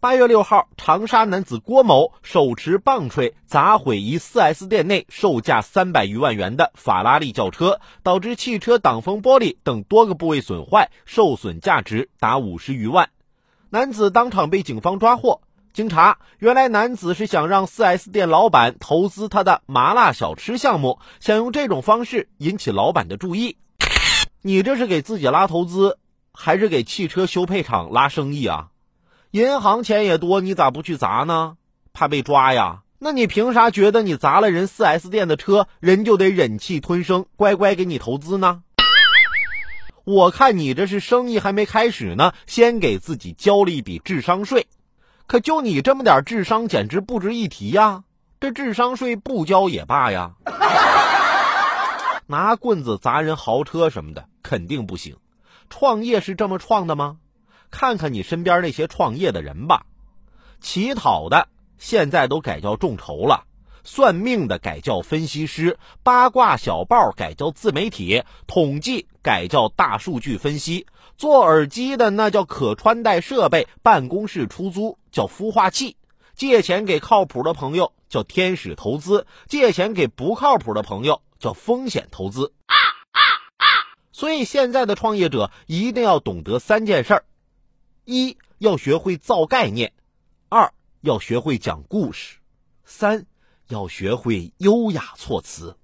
八月六号，长沙男子郭某手持棒槌砸毁一 4S 店内售价三百余万元的法拉利轿车，导致汽车挡风玻璃等多个部位损坏，受损价值达五十余万。男子当场被警方抓获。经查，原来男子是想让 4S 店老板投资他的麻辣小吃项目，想用这种方式引起老板的注意。你这是给自己拉投资，还是给汽车修配厂拉生意啊？银行钱也多，你咋不去砸呢？怕被抓呀？那你凭啥觉得你砸了人 4S 店的车，人就得忍气吞声，乖乖给你投资呢？我看你这是生意还没开始呢，先给自己交了一笔智商税。可就你这么点智商，简直不值一提呀！这智商税不交也罢呀。拿棍子砸人豪车什么的，肯定不行。创业是这么创的吗？看看你身边那些创业的人吧，乞讨的现在都改叫众筹了，算命的改叫分析师，八卦小报改叫自媒体，统计改叫大数据分析，做耳机的那叫可穿戴设备，办公室出租叫孵化器，借钱给靠谱的朋友叫天使投资，借钱给不靠谱的朋友叫风险投资。所以现在的创业者一定要懂得三件事儿。一要学会造概念，二要学会讲故事，三要学会优雅措辞。